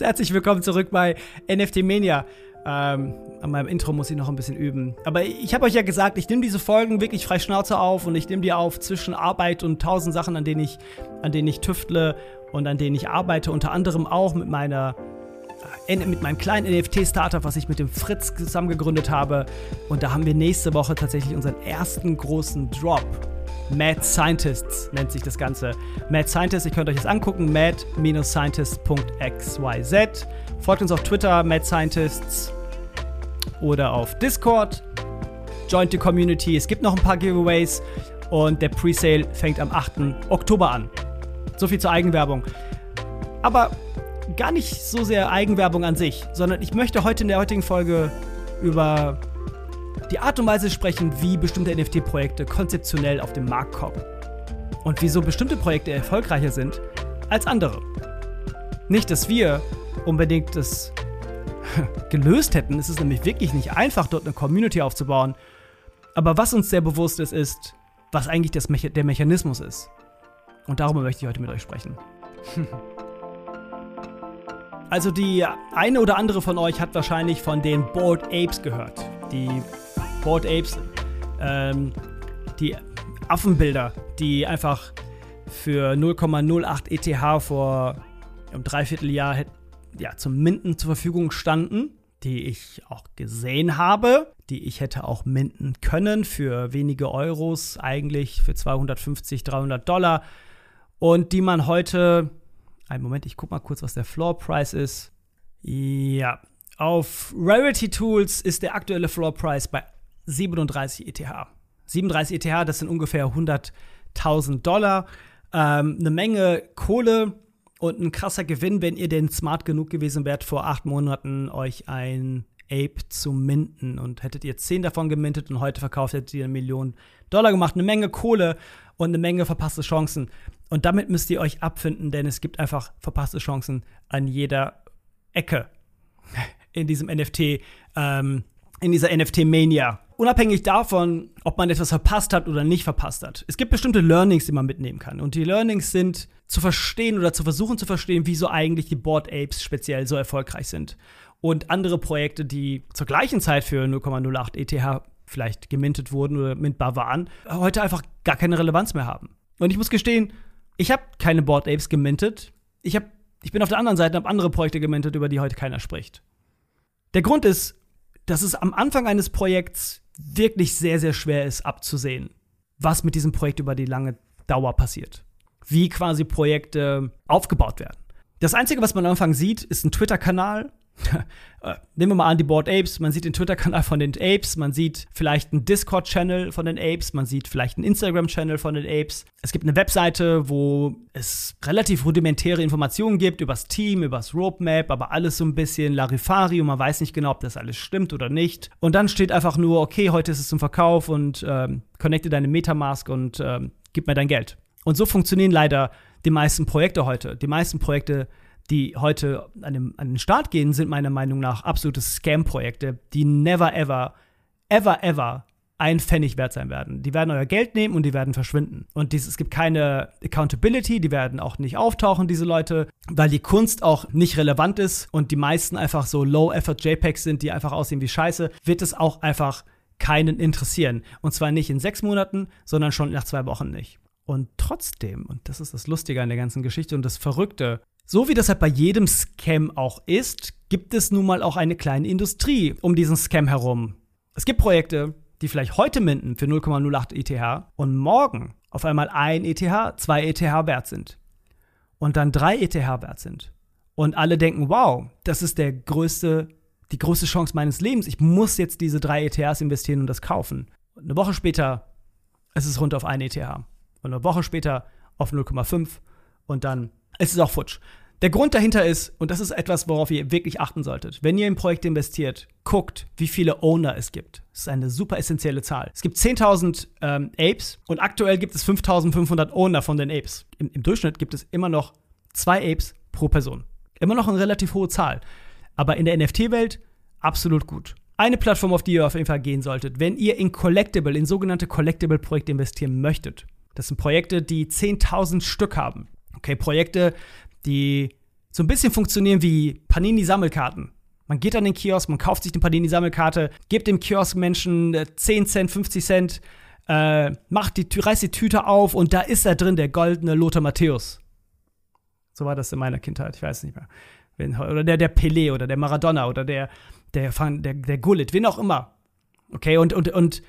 Herzlich willkommen zurück bei NFT Mania. Ähm, an meinem Intro muss ich noch ein bisschen üben. Aber ich habe euch ja gesagt, ich nehme diese Folgen wirklich frei Schnauze auf und ich nehme die auf zwischen Arbeit und tausend Sachen, an denen ich, an denen ich tüftle und an denen ich arbeite. Unter anderem auch mit meiner mit meinem kleinen NFT-Startup, was ich mit dem Fritz zusammen gegründet habe. Und da haben wir nächste Woche tatsächlich unseren ersten großen Drop. Mad Scientists nennt sich das Ganze. Mad Scientists, ihr könnt euch das angucken, mad-scientist.xyz. Folgt uns auf Twitter, Mad Scientists oder auf Discord. Joint the Community. Es gibt noch ein paar Giveaways und der Presale fängt am 8. Oktober an. So viel zur Eigenwerbung. Aber gar nicht so sehr Eigenwerbung an sich, sondern ich möchte heute in der heutigen Folge über die Art und Weise sprechen, wie bestimmte NFT-Projekte konzeptionell auf den Markt kommen. Und wieso bestimmte Projekte erfolgreicher sind als andere. Nicht, dass wir unbedingt das gelöst hätten. Es ist nämlich wirklich nicht einfach, dort eine Community aufzubauen. Aber was uns sehr bewusst ist, ist, was eigentlich das der Mechanismus ist. Und darüber möchte ich heute mit euch sprechen. also die eine oder andere von euch hat wahrscheinlich von den Bored Apes gehört. Die Bored Apes, ähm, die Affenbilder, die einfach für 0,08 ETH vor einem Dreivierteljahr ja, zum Minden zur Verfügung standen, die ich auch gesehen habe, die ich hätte auch minden können für wenige Euros, eigentlich für 250, 300 Dollar und die man heute, einen Moment, ich guck mal kurz, was der Floor Price ist. Ja, auf Rarity Tools ist der aktuelle Floor Price bei 37 ETH. 37 ETH, das sind ungefähr 100.000 Dollar. Ähm, eine Menge Kohle und ein krasser Gewinn, wenn ihr denn smart genug gewesen wärt, vor acht Monaten euch ein Ape zu minten. Und hättet ihr zehn davon gemintet und heute verkauft, hättet ihr eine Million Dollar gemacht. Eine Menge Kohle und eine Menge verpasste Chancen. Und damit müsst ihr euch abfinden, denn es gibt einfach verpasste Chancen an jeder Ecke in diesem NFT, ähm, in dieser NFT-Mania unabhängig davon, ob man etwas verpasst hat oder nicht verpasst hat. Es gibt bestimmte Learnings, die man mitnehmen kann. Und die Learnings sind zu verstehen oder zu versuchen zu verstehen, wieso eigentlich die Board Apes speziell so erfolgreich sind. Und andere Projekte, die zur gleichen Zeit für 0,08 ETH vielleicht gemintet wurden oder mintbar waren, heute einfach gar keine Relevanz mehr haben. Und ich muss gestehen, ich habe keine Board Apes gemintet. Ich, hab, ich bin auf der anderen Seite und habe andere Projekte gemintet, über die heute keiner spricht. Der Grund ist, dass es am Anfang eines Projekts wirklich sehr, sehr schwer ist abzusehen, was mit diesem Projekt über die lange Dauer passiert. Wie quasi Projekte aufgebaut werden. Das Einzige, was man am Anfang sieht, ist ein Twitter-Kanal, nehmen wir mal an die Board Apes. Man sieht den Twitter-Kanal von den Apes, man sieht vielleicht einen Discord-Channel von den Apes, man sieht vielleicht einen Instagram-Channel von den Apes. Es gibt eine Webseite, wo es relativ rudimentäre Informationen gibt über das Team, über das Roadmap, aber alles so ein bisschen Larifari und man weiß nicht genau, ob das alles stimmt oder nicht. Und dann steht einfach nur, okay, heute ist es zum Verkauf und ähm, connecte deine Metamask und ähm, gib mir dein Geld. Und so funktionieren leider die meisten Projekte heute. Die meisten Projekte die heute an den, an den Start gehen, sind meiner Meinung nach absolute Scam-Projekte, die never ever, ever, ever ein Pfennig wert sein werden. Die werden euer Geld nehmen und die werden verschwinden. Und dies, es gibt keine Accountability, die werden auch nicht auftauchen, diese Leute, weil die Kunst auch nicht relevant ist und die meisten einfach so Low-Effort JPEGs sind, die einfach aussehen wie Scheiße, wird es auch einfach keinen interessieren. Und zwar nicht in sechs Monaten, sondern schon nach zwei Wochen nicht. Und trotzdem, und das ist das Lustige an der ganzen Geschichte und das Verrückte, so wie das halt bei jedem Scam auch ist, gibt es nun mal auch eine kleine Industrie um diesen Scam herum. Es gibt Projekte, die vielleicht heute minden für 0,08 ETH und morgen auf einmal ein ETH, zwei ETH wert sind. Und dann drei ETH wert sind. Und alle denken, wow, das ist der größte, die größte Chance meines Lebens. Ich muss jetzt diese drei ETHs investieren und das kaufen. Und eine Woche später ist es runter auf ein ETH. Und eine Woche später auf 0,5 und dann ist es auch futsch. Der Grund dahinter ist, und das ist etwas, worauf ihr wirklich achten solltet, wenn ihr in Projekte investiert, guckt, wie viele Owner es gibt. Das ist eine super essentielle Zahl. Es gibt 10.000 ähm, Apes und aktuell gibt es 5.500 Owner von den Apes. Im, Im, Durchschnitt gibt es immer noch zwei Apes pro Person. Immer noch eine relativ hohe Zahl. Aber in der NFT-Welt absolut gut. Eine Plattform, auf die ihr auf jeden Fall gehen solltet, wenn ihr in Collectible, in sogenannte Collectible-Projekte investieren möchtet. Das sind Projekte, die 10.000 Stück haben. Okay, Projekte, die so ein bisschen funktionieren wie Panini-Sammelkarten. Man geht an den Kiosk, man kauft sich eine Panini-Sammelkarte, gibt dem Kiosk-Menschen 10 Cent, 50 Cent, äh, macht die, reißt die Tüte auf und da ist da drin der goldene Lothar Matthäus. So war das in meiner Kindheit, ich weiß nicht mehr. Oder der, der Pelé oder der Maradona oder der, der, der, der Gullit, wen auch immer. Okay, und, und, und,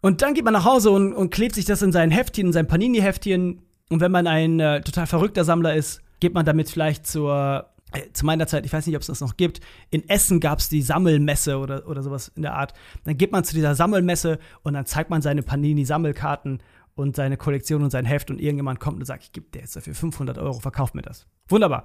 und dann geht man nach Hause und, und klebt sich das in sein Heftchen, in sein Panini-Heftchen. Und wenn man ein äh, total verrückter Sammler ist, geht man damit vielleicht zur, äh, zu meiner Zeit, ich weiß nicht, ob es das noch gibt, in Essen gab es die Sammelmesse oder, oder sowas in der Art. Dann geht man zu dieser Sammelmesse und dann zeigt man seine Panini-Sammelkarten und seine Kollektion und sein Heft und irgendjemand kommt und sagt, ich gebe dir jetzt dafür 500 Euro, verkauf mir das. Wunderbar.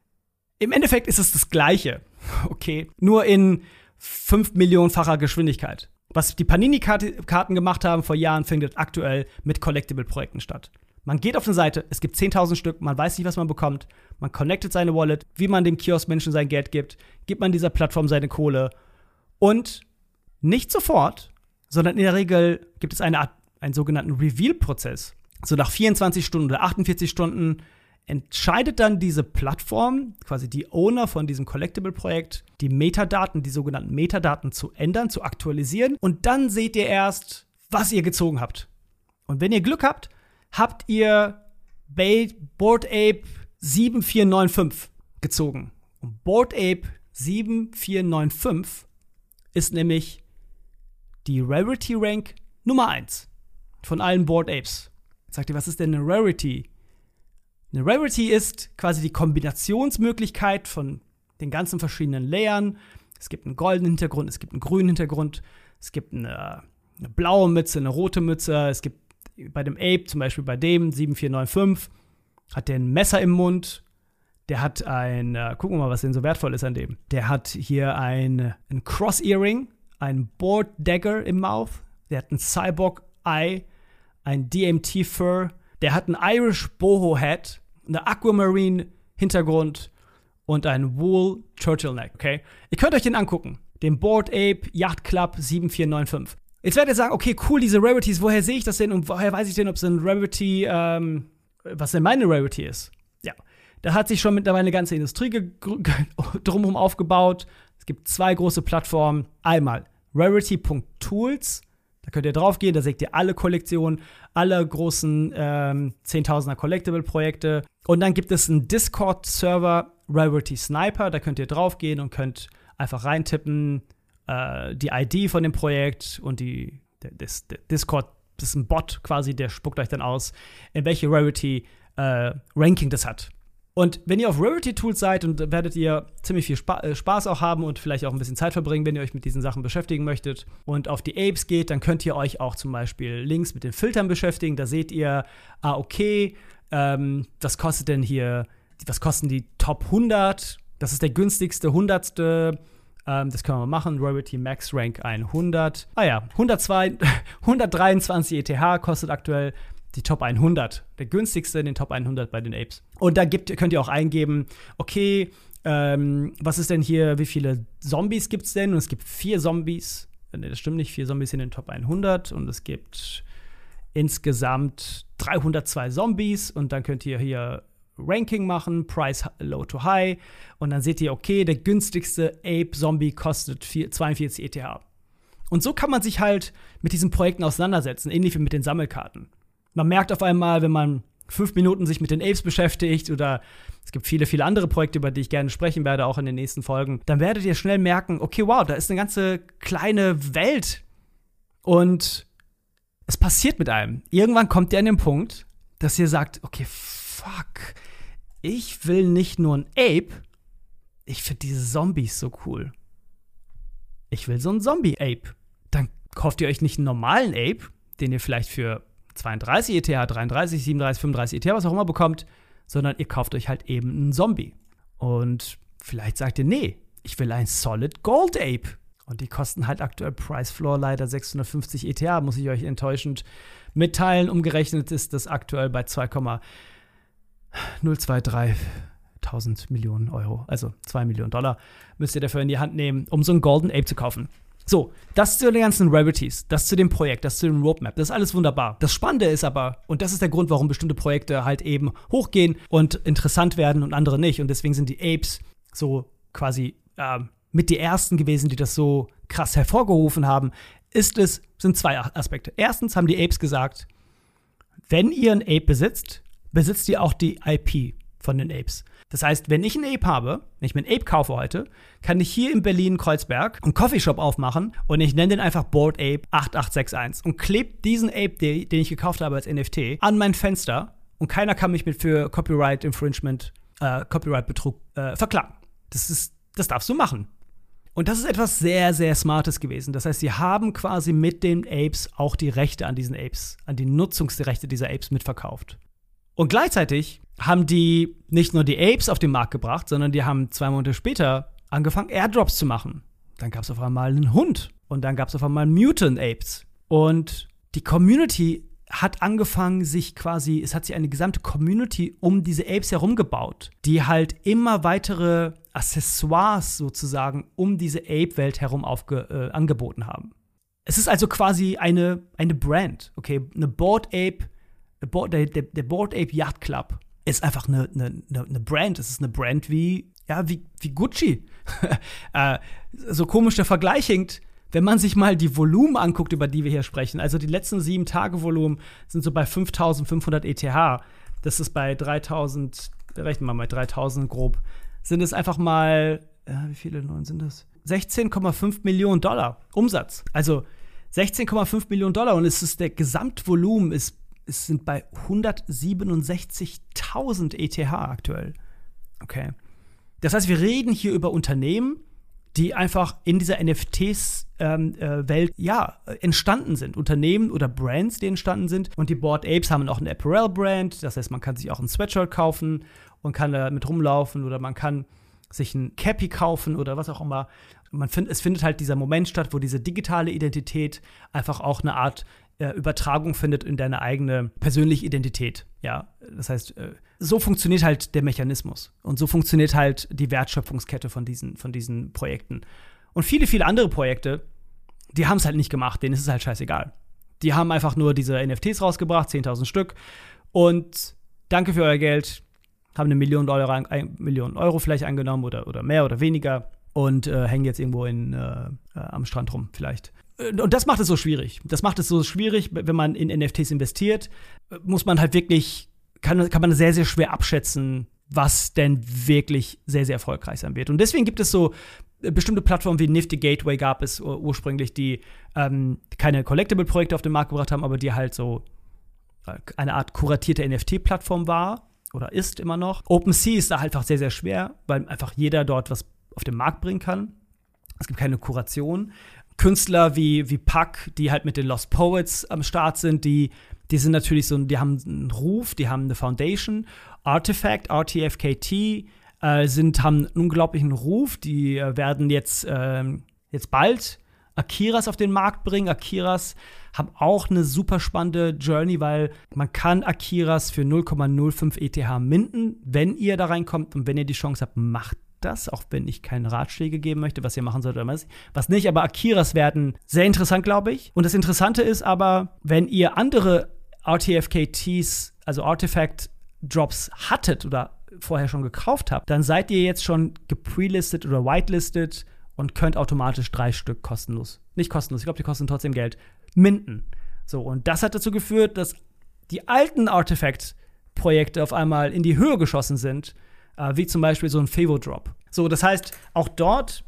Im Endeffekt ist es das Gleiche, okay, nur in 5 Millionenfacher Geschwindigkeit. Was die Panini-Karten gemacht haben vor Jahren, findet aktuell mit Collectible-Projekten statt. Man geht auf eine Seite, es gibt 10.000 Stück, man weiß nicht, was man bekommt, man connectet seine Wallet, wie man dem Kiosk-Menschen sein Geld gibt, gibt man dieser Plattform seine Kohle und nicht sofort, sondern in der Regel gibt es eine Art, einen sogenannten Reveal-Prozess. So nach 24 Stunden oder 48 Stunden entscheidet dann diese Plattform, quasi die Owner von diesem Collectible-Projekt, die Metadaten, die sogenannten Metadaten zu ändern, zu aktualisieren. Und dann seht ihr erst, was ihr gezogen habt. Und wenn ihr Glück habt, habt ihr Board Ape 7495 gezogen. Und Board Ape 7495 ist nämlich die Rarity Rank Nummer 1 von allen Board Apes. Jetzt sagt ihr, was ist denn eine Rarity? Eine Rarity ist quasi die Kombinationsmöglichkeit von den ganzen verschiedenen Layern. Es gibt einen goldenen Hintergrund, es gibt einen grünen Hintergrund, es gibt eine, eine blaue Mütze, eine rote Mütze, es gibt bei dem Ape, zum Beispiel bei dem 7495, hat der ein Messer im Mund, der hat ein, äh, gucken wir mal, was denn so wertvoll ist an dem. Der hat hier ein, ein Cross-Earring, ein Board Dagger im Mouth, der hat ein Cyborg Eye, ein DMT Fur, der hat ein Irish Boho Hat, eine Aquamarine Hintergrund und ein Wool Turtleneck, okay? Ihr könnt euch den angucken. Den Board Ape Yacht Club 7495. Jetzt werdet ihr sagen, okay, cool, diese Rarities, woher sehe ich das denn und woher weiß ich denn, ob es ein Rarity, ähm, was denn meine Rarity ist? Ja, da hat sich schon mittlerweile eine ganze Industrie drumherum aufgebaut. Es gibt zwei große Plattformen. Einmal Rarity.tools da könnt ihr drauf gehen, da seht ihr alle Kollektionen, alle großen ähm, 10.000er Collectible-Projekte. Und dann gibt es einen Discord-Server, Rarity Sniper, da könnt ihr drauf gehen und könnt einfach reintippen, äh, die ID von dem Projekt und die, der, das, der Discord, das ist ein Bot quasi, der spuckt euch dann aus, in welche Rarity-Ranking äh, das hat. Und wenn ihr auf Rarity Tools seid, und werdet ihr ziemlich viel Spa äh, Spaß auch haben und vielleicht auch ein bisschen Zeit verbringen, wenn ihr euch mit diesen Sachen beschäftigen möchtet. Und auf die Apes geht, dann könnt ihr euch auch zum Beispiel links mit den Filtern beschäftigen. Da seht ihr, ah, okay, ähm, was kostet denn hier, was kosten die Top 100? Das ist der günstigste, hundertste. Ähm, das können wir machen. Rarity Max Rank 100. Ah ja, 102, 123 ETH kostet aktuell die Top 100. Der günstigste in den Top 100 bei den Apes. Und da gibt, könnt ihr auch eingeben, okay, ähm, was ist denn hier, wie viele Zombies gibt es denn? Und es gibt vier Zombies. Ne, das stimmt nicht, vier Zombies in den Top 100. Und es gibt insgesamt 302 Zombies. Und dann könnt ihr hier Ranking machen, Price Low to High. Und dann seht ihr, okay, der günstigste Ape-Zombie kostet 42 ETH. Und so kann man sich halt mit diesen Projekten auseinandersetzen, ähnlich wie mit den Sammelkarten man merkt auf einmal, wenn man fünf Minuten sich mit den Apes beschäftigt oder es gibt viele, viele andere Projekte, über die ich gerne sprechen werde, auch in den nächsten Folgen, dann werdet ihr schnell merken, okay, wow, da ist eine ganze kleine Welt und es passiert mit einem. Irgendwann kommt ihr an den Punkt, dass ihr sagt, okay, fuck, ich will nicht nur ein Ape, ich finde diese Zombies so cool. Ich will so ein Zombie-Ape. Dann kauft ihr euch nicht einen normalen Ape, den ihr vielleicht für 32 ETH, 33, 37, 35 ETH, was auch immer bekommt, sondern ihr kauft euch halt eben einen Zombie. Und vielleicht sagt ihr, nee, ich will ein Solid Gold Ape. Und die kosten halt aktuell Price Floor leider 650 ETH, muss ich euch enttäuschend mitteilen. Umgerechnet ist das aktuell bei 2,023 1000 Millionen Euro, also 2 Millionen Dollar, müsst ihr dafür in die Hand nehmen, um so einen Golden Ape zu kaufen. So, das zu den ganzen Rarities, das zu dem Projekt, das zu dem Roadmap, das ist alles wunderbar. Das Spannende ist aber, und das ist der Grund, warum bestimmte Projekte halt eben hochgehen und interessant werden und andere nicht. Und deswegen sind die Apes so quasi äh, mit die ersten gewesen, die das so krass hervorgerufen haben, ist es, sind zwei Aspekte. Erstens haben die Apes gesagt, wenn ihr ein Ape besitzt, besitzt ihr auch die IP von den Apes. Das heißt, wenn ich einen Ape habe, wenn ich mir einen Ape kaufe heute, kann ich hier in Berlin Kreuzberg einen Coffeeshop aufmachen und ich nenne den einfach Board Ape 8861 und klebe diesen Ape, den ich gekauft habe als NFT, an mein Fenster und keiner kann mich mit für Copyright Infringement, äh, Copyright Betrug äh, verklagen. Das ist, das darfst du machen. Und das ist etwas sehr, sehr Smartes gewesen. Das heißt, sie haben quasi mit den Apes auch die Rechte an diesen Apes, an die Nutzungsrechte dieser Apes mitverkauft. Und gleichzeitig haben die nicht nur die Apes auf den Markt gebracht, sondern die haben zwei Monate später angefangen, Airdrops zu machen. Dann gab es auf einmal einen Hund und dann gab es auf einmal Mutant Apes. Und die Community hat angefangen, sich quasi, es hat sich eine gesamte Community um diese Apes herum gebaut, die halt immer weitere Accessoires sozusagen um diese Ape-Welt herum aufge, äh, angeboten haben. Es ist also quasi eine, eine Brand, okay? Eine Board Ape, Board, der, der Board Ape Yacht Club ist einfach eine, eine, eine Brand. Es ist eine Brand wie, ja, wie, wie Gucci. äh, so komisch der Vergleich hinkt, wenn man sich mal die Volumen anguckt, über die wir hier sprechen. Also die letzten sieben Tage Volumen sind so bei 5500 ETH. Das ist bei 3000, rechnen wir mal 3000 grob, sind es einfach mal, ja, wie viele Neuen sind das? 16,5 Millionen Dollar Umsatz. Also 16,5 Millionen Dollar und es ist der Gesamtvolumen ist es sind bei 167.000 ETH aktuell. Okay. Das heißt, wir reden hier über Unternehmen, die einfach in dieser NFTs-Welt ähm, äh, ja, entstanden sind. Unternehmen oder Brands, die entstanden sind. Und die Board Apes haben auch eine Apparel-Brand. Das heißt, man kann sich auch ein Sweatshirt kaufen und kann damit rumlaufen oder man kann sich ein Cappy kaufen oder was auch immer. Man find, es findet halt dieser Moment statt, wo diese digitale Identität einfach auch eine Art äh, Übertragung findet in deine eigene persönliche Identität. Ja, das heißt, äh, so funktioniert halt der Mechanismus und so funktioniert halt die Wertschöpfungskette von diesen, von diesen Projekten. Und viele, viele andere Projekte, die haben es halt nicht gemacht, denen ist es halt scheißegal. Die haben einfach nur diese NFTs rausgebracht, 10.000 Stück. Und danke für euer Geld, haben eine Million, Dollar, ein, Million Euro vielleicht angenommen oder, oder mehr oder weniger und äh, hängen jetzt irgendwo in, äh, äh am Strand rum vielleicht. Äh, und das macht es so schwierig. Das macht es so schwierig, wenn man in NFTs investiert, muss man halt wirklich, kann, kann man sehr, sehr schwer abschätzen, was denn wirklich sehr, sehr erfolgreich sein wird. Und deswegen gibt es so äh, bestimmte Plattformen wie Nifty Gateway gab es ursprünglich, die ähm, keine Collectible-Projekte auf den Markt gebracht haben, aber die halt so äh, eine Art kuratierte NFT-Plattform war oder ist immer noch. OpenSea ist da halt einfach sehr, sehr schwer, weil einfach jeder dort was auf den Markt bringen kann. Es gibt keine Kuration. Künstler wie, wie Puck, die halt mit den Lost Poets am Start sind, die, die sind natürlich so, die haben einen Ruf, die haben eine Foundation. Artifact, RTFKT, äh, sind, haben einen unglaublichen Ruf, die äh, werden jetzt, äh, jetzt bald Akiras auf den Markt bringen. Akiras haben auch eine super spannende Journey, weil man kann Akiras für 0,05 ETH minden, wenn ihr da reinkommt und wenn ihr die Chance habt, macht das, auch wenn ich keine Ratschläge geben möchte, was ihr machen sollt oder was nicht. Aber Akiras werden sehr interessant, glaube ich. Und das Interessante ist aber, wenn ihr andere RTFKTs, also Artifact Drops hattet oder vorher schon gekauft habt, dann seid ihr jetzt schon geprelistet oder whitelisted und könnt automatisch drei Stück kostenlos, nicht kostenlos, ich glaube, die kosten trotzdem Geld, minden. So, und das hat dazu geführt, dass die alten Artifact-Projekte auf einmal in die Höhe geschossen sind äh, wie zum Beispiel so ein Fevo-Drop. So, das heißt, auch dort,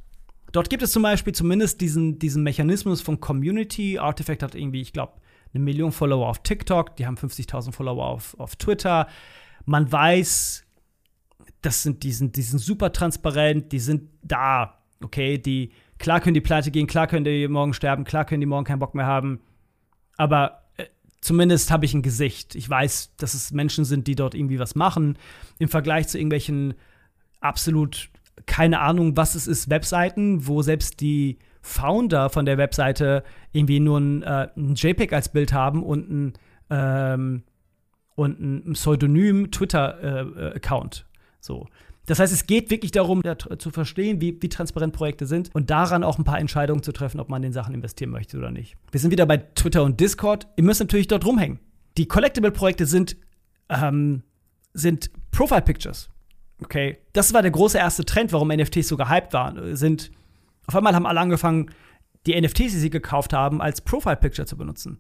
dort gibt es zum Beispiel zumindest diesen, diesen Mechanismus von Community. Artifact hat irgendwie, ich glaube, eine Million Follower auf TikTok, die haben 50.000 Follower auf, auf Twitter. Man weiß, das sind, die, sind, die sind super transparent, die sind da, okay, die, klar können die pleite gehen, klar können die morgen sterben, klar können die morgen keinen Bock mehr haben, aber zumindest habe ich ein Gesicht. Ich weiß, dass es Menschen sind, die dort irgendwie was machen. Im Vergleich zu irgendwelchen absolut keine Ahnung, was es ist, Webseiten, wo selbst die Founder von der Webseite irgendwie nur ein, äh, ein JPEG als Bild haben und ein, ähm, und ein Pseudonym Twitter-Account. Äh, so. Das heißt, es geht wirklich darum, ja, zu verstehen, wie, wie transparent Projekte sind und daran auch ein paar Entscheidungen zu treffen, ob man in Sachen investieren möchte oder nicht. Wir sind wieder bei Twitter und Discord. Ihr müsst natürlich dort rumhängen. Die Collectible-Projekte sind, ähm, sind Profile-Pictures. Okay, das war der große erste Trend, warum NFTs so gehypt waren. Sind auf einmal haben alle angefangen, die NFTs, die sie gekauft haben, als Profile Picture zu benutzen.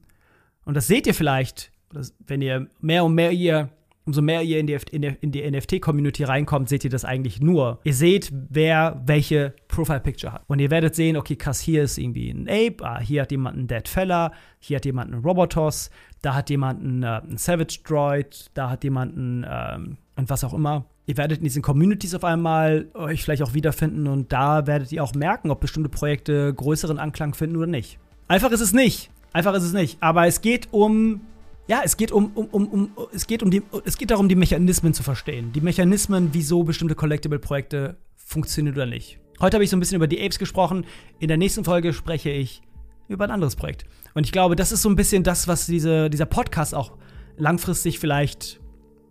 Und das seht ihr vielleicht, wenn ihr mehr und mehr ihr umso mehr ihr in die, in die NFT-Community reinkommt, seht ihr das eigentlich nur. Ihr seht, wer welche Profile-Picture hat. Und ihr werdet sehen, okay, krass, hier ist irgendwie ein Ape, ah, hier hat jemand einen Dead Feller, hier hat jemand einen Robotos, da hat jemand einen, äh, einen Savage Droid, da hat jemand einen, ähm, und was auch immer. Ihr werdet in diesen Communities auf einmal euch vielleicht auch wiederfinden und da werdet ihr auch merken, ob bestimmte Projekte größeren Anklang finden oder nicht. Einfach ist es nicht. Einfach ist es nicht. Aber es geht um ja, es geht um, um, um, um, es geht um die, es geht darum, die Mechanismen zu verstehen. Die Mechanismen, wieso bestimmte Collectible-Projekte funktionieren oder nicht. Heute habe ich so ein bisschen über die Apes gesprochen. In der nächsten Folge spreche ich über ein anderes Projekt. Und ich glaube, das ist so ein bisschen das, was diese, dieser Podcast auch langfristig vielleicht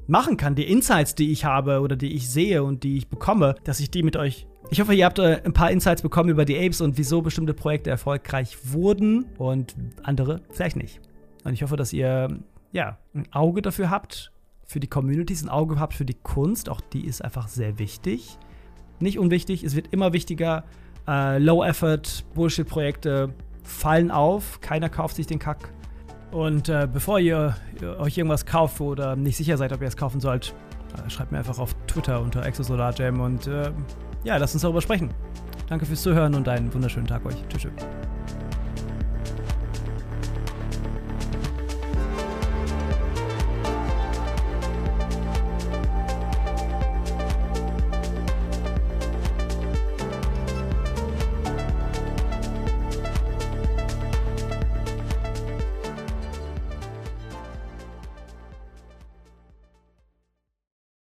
machen kann. Die Insights, die ich habe oder die ich sehe und die ich bekomme, dass ich die mit euch. Ich hoffe, ihr habt äh, ein paar Insights bekommen über die Apes und wieso bestimmte Projekte erfolgreich wurden und andere vielleicht nicht. Und ich hoffe, dass ihr ja ein Auge dafür habt, für die Communities, ein Auge habt für die Kunst. Auch die ist einfach sehr wichtig. Nicht unwichtig, es wird immer wichtiger. Äh, Low-Effort, Bullshit-Projekte fallen auf. Keiner kauft sich den Kack. Und äh, bevor ihr, ihr, euch irgendwas kauft oder nicht sicher seid, ob ihr es kaufen sollt, äh, schreibt mir einfach auf Twitter unter ExosolarJam und äh, ja, lasst uns darüber sprechen. Danke fürs Zuhören und einen wunderschönen Tag euch. Tschüss. tschüss.